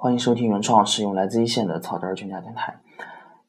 欢迎收听原创使用来自一线的草根全家电台。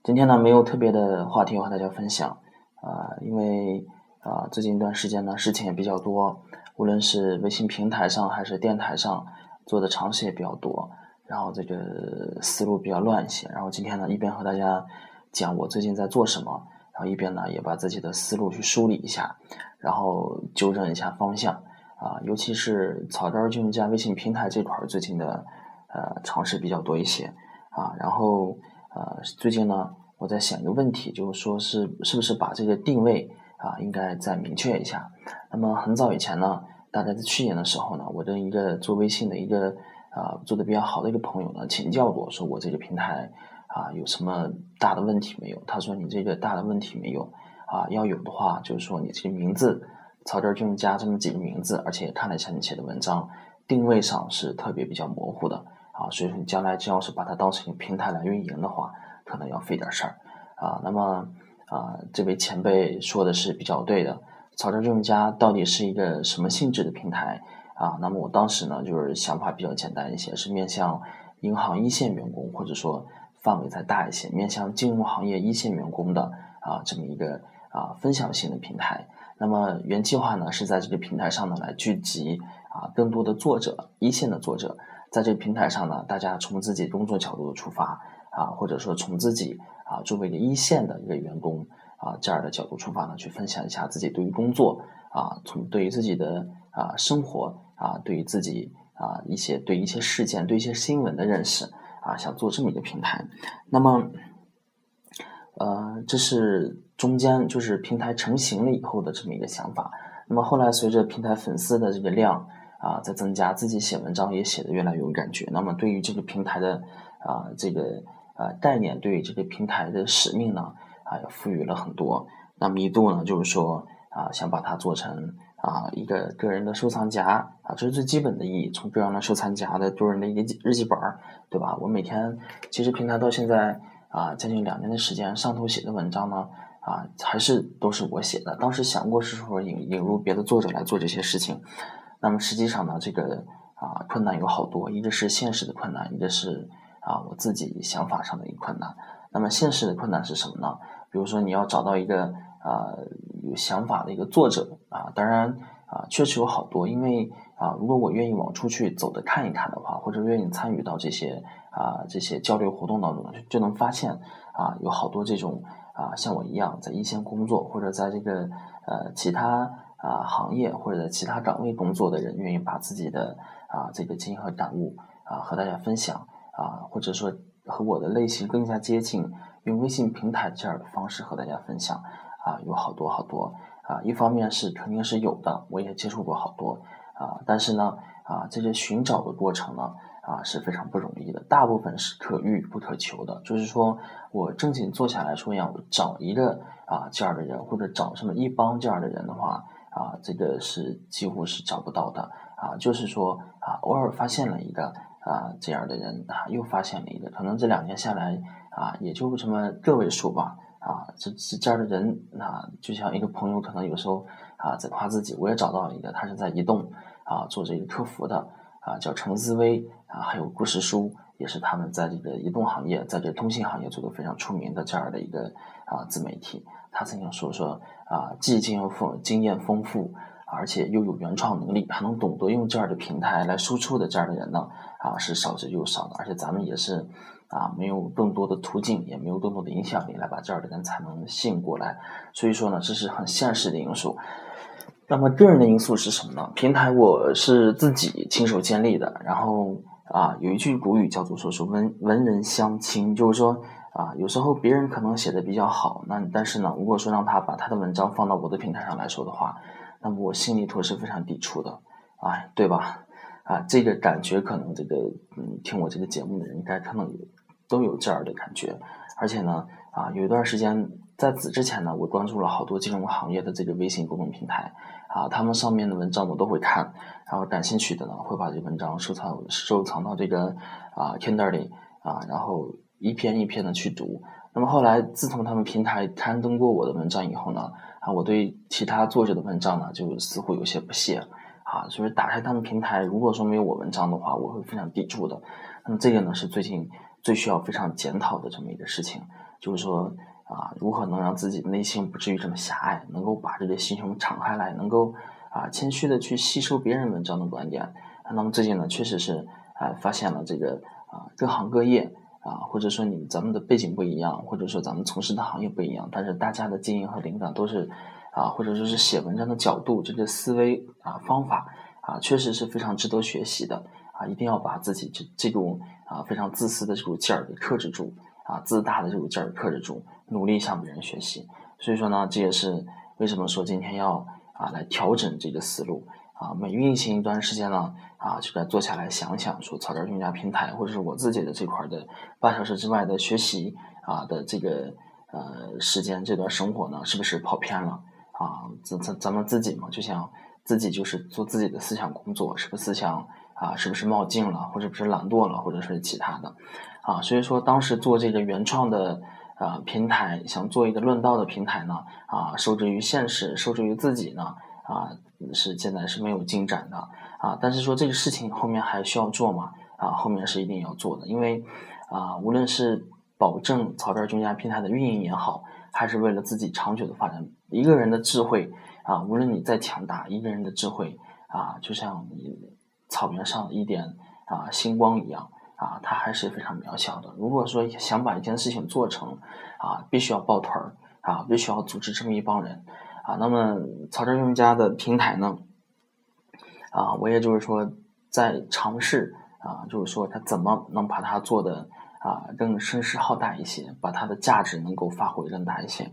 今天呢，没有特别的话题和大家分享啊，因为啊，最近一段时间呢，事情也比较多，无论是微信平台上还是电台上做的尝试也比较多，然后这个思路比较乱一些。然后今天呢，一边和大家讲我最近在做什么，然后一边呢，也把自己的思路去梳理一下，然后纠正一下方向。啊，尤其是草根金融家微信平台这块儿，最近的呃尝试比较多一些啊。然后呃，最近呢，我在想一个问题，就是说是是不是把这个定位啊，应该再明确一下。那么很早以前呢，大概在去年的时候呢，我的一个做微信的一个啊做的比较好的一个朋友呢，请教过，说我这个平台啊有什么大的问题没有？他说你这个大的问题没有啊，要有的话，就是说你这个名字。草根就加这么几个名字，而且看了一下你写的文章，定位上是特别比较模糊的啊，所以说你将来真要是把它当成一个平台来运营的话，可能要费点事儿啊。那么啊，这位前辈说的是比较对的，草根就加到底是一个什么性质的平台啊？那么我当时呢，就是想法比较简单一些，是面向银行一线员工，或者说范围再大一些，面向金融行业一线员工的啊这么一个啊分享性的平台。那么原计划呢是在这个平台上呢来聚集啊更多的作者一线的作者，在这个平台上呢，大家从自己工作角度出发啊，或者说从自己啊作为一个一线的一个员工啊这样的角度出发呢，去分享一下自己对于工作啊，从对于自己的啊生活啊，对于自己啊一些对一些事件对一些新闻的认识啊，想做这么一个平台。那么呃，这是。中间就是平台成型了以后的这么一个想法，那么后来随着平台粉丝的这个量啊在增加，自己写文章也写的越来越有感觉，那么对于这个平台的啊这个呃概念，对于这个平台的使命呢啊也赋予了很多，那么一度呢就是说啊想把它做成啊一个个人的收藏夹啊，这是最基本的意义，从个人的收藏夹的个人的一个日记本儿，对吧？我每天其实平台到现在啊将近两年的时间，上头写的文章呢。啊，还是都是我写的。当时想过是说引引入别的作者来做这些事情，那么实际上呢，这个啊困难有好多，一个是现实的困难，一个是啊我自己想法上的一个困难。那么现实的困难是什么呢？比如说你要找到一个啊有想法的一个作者啊，当然啊确实有好多，因为啊如果我愿意往出去走的看一看的话，或者愿意参与到这些啊这些交流活动当中，就能发现啊有好多这种。啊，像我一样在一线工作，或者在这个呃其他啊行业或者其他岗位工作的人，愿意把自己的啊这个经验和感悟啊和大家分享啊，或者说和我的类型更加接近，用微信平台这样的方式和大家分享啊，有好多好多啊。一方面是肯定是有的，我也接触过好多啊，但是呢啊，这些寻找的过程呢。啊是非常不容易的，大部分是可遇不可求的。就是说我正经坐下来说要找一个啊这样的人，或者找什么一帮这样的人的话，啊这个是几乎是找不到的。啊，就是说啊偶尔发现了一个啊这样的人，啊又发现了一个，可能这两年下来啊也就这么个位数吧。啊这这这样的人，啊就像一个朋友可能有时候啊在夸自己，我也找到了一个，他是在移动啊做这个客服的。啊，叫陈思威啊，还有故事书，也是他们在这个移动行业，在这通信行业做的非常出名的这样的一个啊自媒体。他曾经说说啊，既经验丰经验丰富，而且又有原创能力，还能懂得用这样的平台来输出的这样的人呢，啊是少之又少的。而且咱们也是啊，没有更多的途径，也没有更多的影响力来把这样的人才能吸引过来。所以说呢，这是很现实的因素。那么个人的因素是什么呢？平台我是自己亲手建立的，然后啊，有一句古语叫做说是文文人相亲，就是说啊，有时候别人可能写的比较好，那但是呢，如果说让他把他的文章放到我的平台上来说的话，那么我心里头是非常抵触的，啊，对吧？啊，这个感觉可能这个嗯，听我这个节目的人应该可能都有这样的感觉，而且呢，啊，有一段时间在此之前呢，我关注了好多金融行业的这个微信公众平台。啊，他们上面的文章我都会看，然后感兴趣的呢，会把这文章收藏收藏到这个啊 Kindle 里啊，然后一篇一篇的去读。那么后来，自从他们平台刊登过我的文章以后呢，啊，我对其他作者的文章呢，就似乎有些不屑啊，就是打开他们平台，如果说没有我文章的话，我会非常抵触的。那么这个呢，是最近最需要非常检讨的这么一个事情，就是说啊，如何能让自己的内心不至于这么狭隘，能够把这个心胸敞开来，能够啊谦虚的去吸收别人文章的观点。那么最近呢，确实是啊发现了这个啊各行各业。啊，或者说你咱们的背景不一样，或者说咱们从事的行业不一样，但是大家的经营和灵感都是，啊，或者说是写文章的角度，这个思维啊方法啊，确实是非常值得学习的啊！一定要把自己这这种啊非常自私的这种劲儿给克制住啊，自大的这种劲儿克制住，努力向别人学习。所以说呢，这也是为什么说今天要啊来调整这个思路。啊，每运行一段时间呢，啊，就该坐下来想想，说草根专家平台，或者是我自己的这块的八小时之外的学习啊的这个呃时间，这段生活呢，是不是跑偏了？啊，咱咱咱们自己嘛，就想自己就是做自己的思想工作，是不是思想啊，是不是冒进了，或者不是懒惰了，或者是其他的？啊，所以说当时做这个原创的呃平台，想做一个论道的平台呢，啊，受制于现实，受制于自己呢。啊，是现在是没有进展的啊，但是说这个事情后面还需要做嘛？啊，后面是一定要做的，因为啊，无论是保证草根军家平台的运营也好，还是为了自己长久的发展，一个人的智慧啊，无论你再强大，一个人的智慧啊，就像你草原上一点啊星光一样啊，它还是非常渺小的。如果说想把一件事情做成啊，必须要抱团儿啊，必须要组织这么一帮人。啊，那么草根用家的平台呢？啊，我也就是说在尝试啊，就是说他怎么能把它做的啊更声势浩大一些，把它的价值能够发挥更大一些。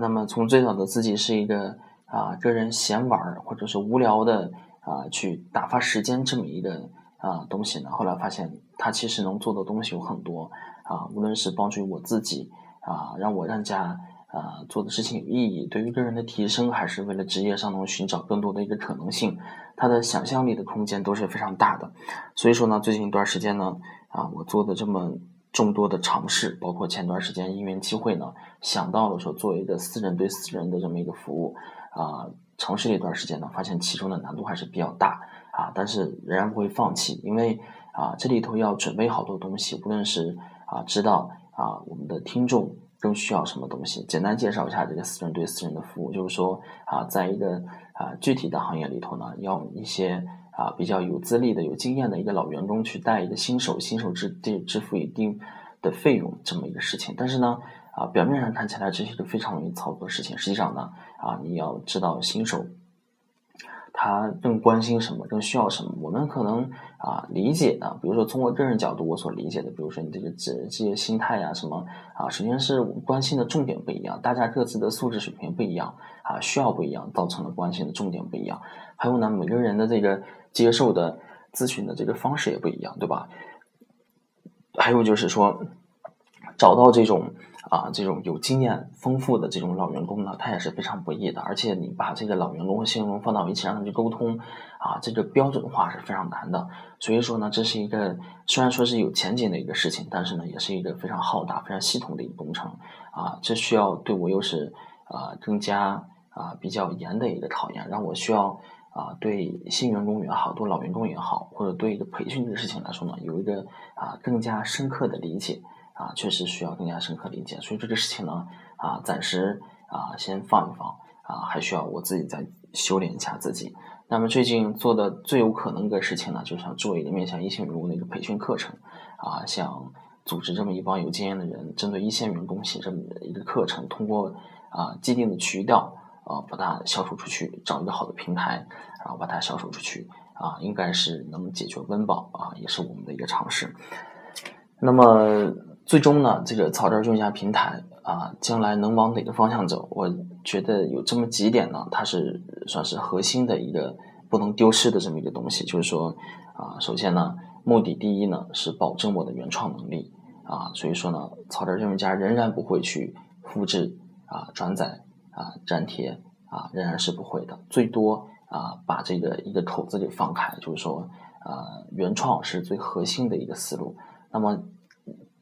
那么从最早的自己是一个啊个人闲玩或者是无聊的啊去打发时间这么一个啊东西呢，后来发现它其实能做的东西有很多啊，无论是帮助我自己啊，让我让家。啊，做的事情有意义，对于个人的提升，还是为了职业上能寻找更多的一个可能性，他的想象力的空间都是非常大的。所以说呢，最近一段时间呢，啊，我做的这么众多的尝试，包括前段时间因缘机会呢，想到了说做一个私人对私人的这么一个服务，啊，尝试了一段时间呢，发现其中的难度还是比较大，啊，但是仍然不会放弃，因为啊，这里头要准备好多东西，无论是啊，知道啊，我们的听众。更需要什么东西？简单介绍一下这个私人对私人的服务，就是说啊，在一个啊具体的行业里头呢，要一些啊比较有资历的、有经验的一个老员工去带一个新手，新手支支支付一定的费用这么一个事情。但是呢，啊表面上看起来这是一个非常容易操作的事情，实际上呢，啊你要知道新手。他更关心什么，更需要什么？我们可能啊理解的，比如说从我个人角度，我所理解的，比如说你这个职这些心态呀，什么啊，首先是关心的重点不一样，大家各自的素质水平不一样啊，需要不一样，造成了关心的重点不一样。还有呢，每个人的这个接受的咨询的这个方式也不一样，对吧？还有就是说，找到这种。啊，这种有经验丰富的这种老员工呢，他也是非常不易的。而且你把这个老员工和新员工放到一起让他们去沟通，啊，这个标准化是非常难的。所以说呢，这是一个虽然说是有前景的一个事情，但是呢，也是一个非常浩大、非常系统的一个工程。啊，这需要对我又是啊更加啊比较严的一个考验，让我需要啊对新员工也好，对老员工也好，或者对一个培训这个事情来说呢，有一个啊更加深刻的理解。啊，确实需要更加深刻理解，所以这个事情呢，啊，暂时啊先放一放，啊，还需要我自己再修炼一下自己。那么最近做的最有可能的事情呢，就想做一个面向一线员工的一个培训课程，啊，想组织这么一帮有经验的人，针对一线员工写这么一个课程，通过啊既定的渠道啊把它销售出去，找一个好的平台，然后把它销售出去，啊，应该是能解决温饱啊，也是我们的一个尝试。那么。最终呢，这个草根儿家平台啊，将来能往哪个方向走？我觉得有这么几点呢，它是算是核心的一个不能丢失的这么一个东西。就是说啊，首先呢，目的第一呢是保证我的原创能力啊，所以说呢，草根儿家仍然不会去复制啊、转载啊、粘贴啊，仍然是不会的。最多啊，把这个一个口子给放开，就是说啊，原创是最核心的一个思路。那么。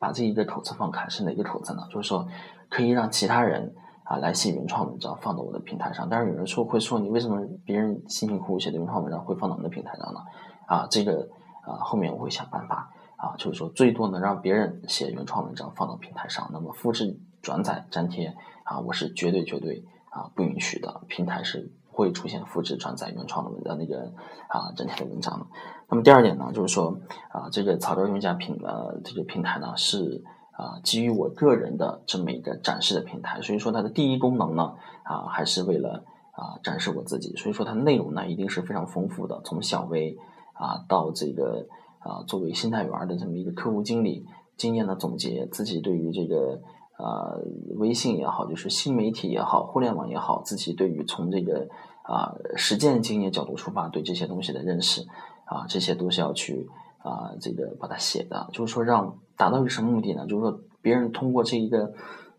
把这一个口子放开是哪个口子呢？就是说，可以让其他人啊来写原创文章放到我的平台上。但是有人说会说你为什么别人辛辛苦苦写的原创文章会放到你的平台上呢？啊，这个啊后面我会想办法啊，就是说最多能让别人写原创文章放到平台上，那么复制、转载、粘贴啊，我是绝对绝对啊不允许的，平台是。会出现复制、转载原创的文的那个啊整体的文章。那么第二点呢，就是说啊，这个草根用家平呃这个平台呢是啊基于我个人的这么一个展示的平台，所以说它的第一功能呢啊还是为了啊展示我自己，所以说它内容呢一定是非常丰富的，从小微啊到这个啊作为心态园的这么一个客户经理经验的总结，自己对于这个。呃，微信也好，就是新媒体也好，互联网也好，自己对于从这个啊实践经验角度出发，对这些东西的认识啊，这些都是要去啊这个把它写的。就是说，让达到一个什么目的呢？就是说，别人通过这一个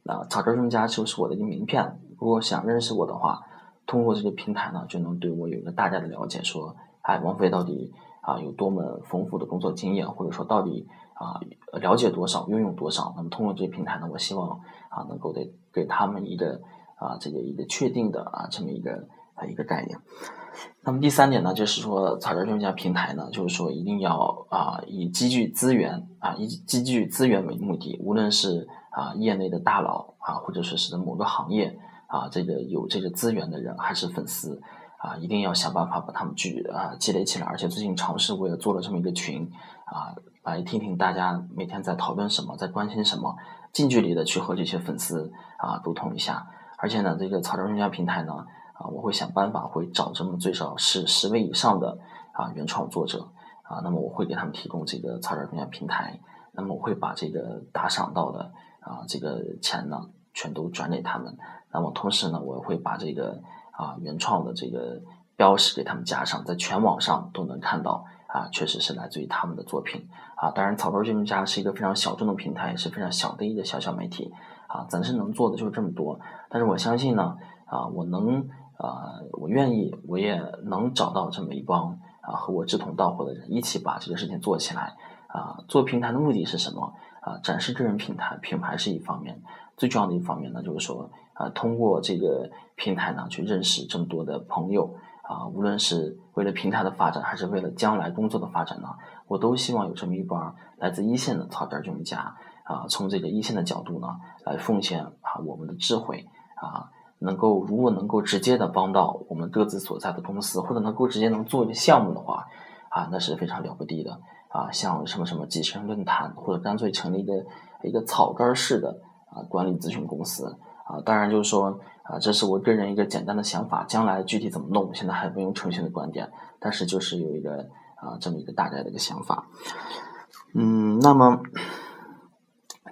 啊草根专家就是我的一个名片，如果想认识我的话，通过这个平台呢，就能对我有一个大概的了解。说，哎，王菲到底啊有多么丰富的工作经验，或者说到底。啊，了解多少，拥有多少？那么通过这个平台呢，我希望啊，能够给给他们一个啊，这个一个确定的啊，这么一个啊一个概念。那么第三点呢，就是说草根专家平台呢，就是说一定要啊，以积聚资源啊，以积聚资源为目的。无论是啊业内的大佬啊，或者说是某个行业啊，这个有这个资源的人，还是粉丝啊，一定要想办法把他们聚啊积累起来。而且最近尝试我也做了这么一个群啊。来听听大家每天在讨论什么，在关心什么，近距离的去和这些粉丝啊沟通一下。而且呢，这个草根专家平台呢，啊，我会想办法会找这么最少是十位以上的啊原创作者啊，那么我会给他们提供这个草根专家平台，那么我会把这个打赏到的啊这个钱呢，全都转给他们。那么同时呢，我会把这个啊原创的这个标识给他们加上，在全网上都能看到。啊，确实是来自于他们的作品啊。当然，草根专家是一个非常小众的平台，也是非常小的一个小小媒体啊。暂时能做的就是这么多，但是我相信呢，啊，我能啊，我愿意，我也能找到这么一帮啊和我志同道合的人，一起把这个事情做起来啊。做平台的目的是什么啊？展示个人平台品牌是一方面，最重要的一方面呢，就是说啊，通过这个平台呢，去认识这么多的朋友。啊，无论是为了平台的发展，还是为了将来工作的发展呢，我都希望有这么一帮来自一线的草根儿专家啊，从这个一线的角度呢，来奉献啊我们的智慧啊，能够如果能够直接的帮到我们各自所在的公司，或者能够直接能做一个项目的话啊，那是非常了不地的啊，像什么什么几十人论坛，或者干脆成立一个一个草根式的啊管理咨询公司啊，当然就是说。啊，这是我个人一个简单的想法，将来具体怎么弄，现在还不用成型的观点，但是就是有一个啊这么一个大概的一个想法。嗯，那么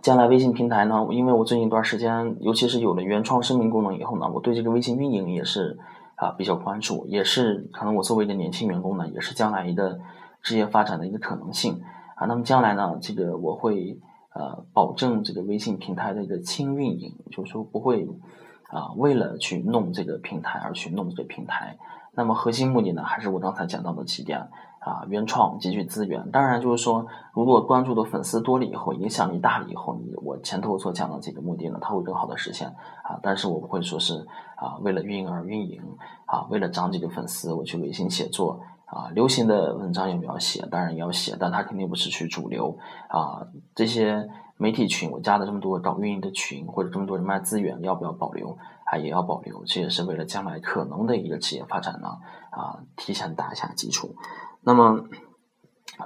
将来微信平台呢，因为我最近一段时间，尤其是有了原创声明功能以后呢，我对这个微信运营也是啊比较关注，也是可能我作为一个年轻员工呢，也是将来一个职业发展的一个可能性啊。那么将来呢，这个我会呃保证这个微信平台的一个轻运营，就是说不会。啊，为了去弄这个平台而去弄这个平台，那么核心目的呢，还是我刚才讲到的几点啊，原创集聚资源。当然，就是说，如果关注的粉丝多了以后，影响力大了以后，你我前头所讲的这个目的呢，它会更好的实现啊。但是我不会说是啊，为了运营而运营啊，为了涨几个粉丝，我去微信写作啊，流行的文章要不要写？当然要写，但它肯定不是去主流啊，这些。媒体群，我加了这么多搞运营的群，或者这么多人脉资源，要不要保留？啊，也要保留，这也是为了将来可能的一个职业发展呢，啊，提前打下基础。那么，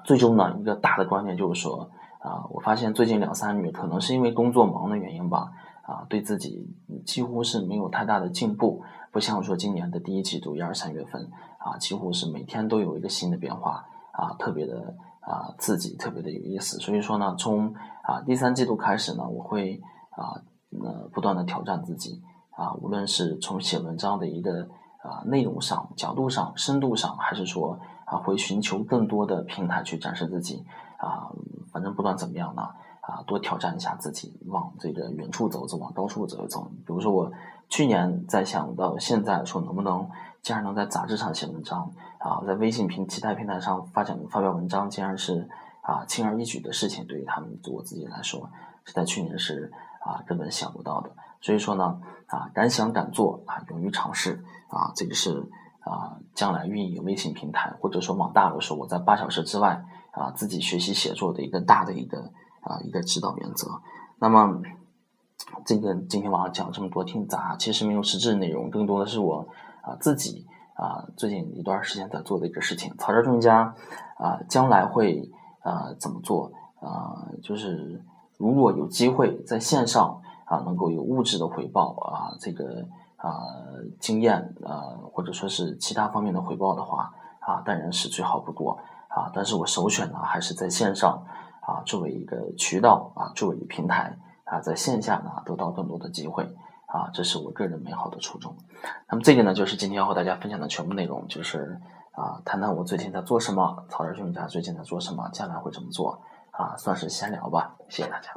最终呢，一个大的观点就是说，啊，我发现最近两三个月，可能是因为工作忙的原因吧，啊，对自己几乎是没有太大的进步，不像说今年的第一季度一二三月份，啊，几乎是每天都有一个新的变化，啊，特别的。啊，自己特别的有意思，所以说呢，从啊第三季度开始呢，我会啊呃不断的挑战自己啊，无论是从写文章的一个啊内容上、角度上、深度上，还是说啊会寻求更多的平台去展示自己啊，反正不管怎么样呢，啊多挑战一下自己，往这个远处走走，往高处走一走。比如说我去年在想到现在说能不能。竟然能在杂志上写文章啊，在微信平其他平台上发展发表文章，竟然是啊轻而易举的事情。对于他们我自己来说，是在去年是啊根本想不到的。所以说呢，啊敢想敢做啊，勇于尝试啊，这个是啊将来运营微信平台或者说往大了说，我在八小时之外啊自己学习写作的一个大的一个啊一个指导原则。那么这个今天晚上讲这么多听杂，其实没有实质内容，更多的是我啊自己啊最近一段时间在做的一个事情。草根专家啊将来会啊怎么做啊？就是如果有机会在线上。啊，能够有物质的回报啊，这个啊经验啊，或者说是其他方面的回报的话啊，当然是最好不过啊。但是我首选呢，还是在线上啊，作为一个渠道啊，作为一个平台啊，在线下呢得到更多的机会啊，这是我个人美好的初衷。那么这个呢，就是今天要和大家分享的全部内容，就是啊，谈谈我最近在做什么，草根学家最近在做什么，将来会怎么做啊，算是闲聊吧。谢谢大家。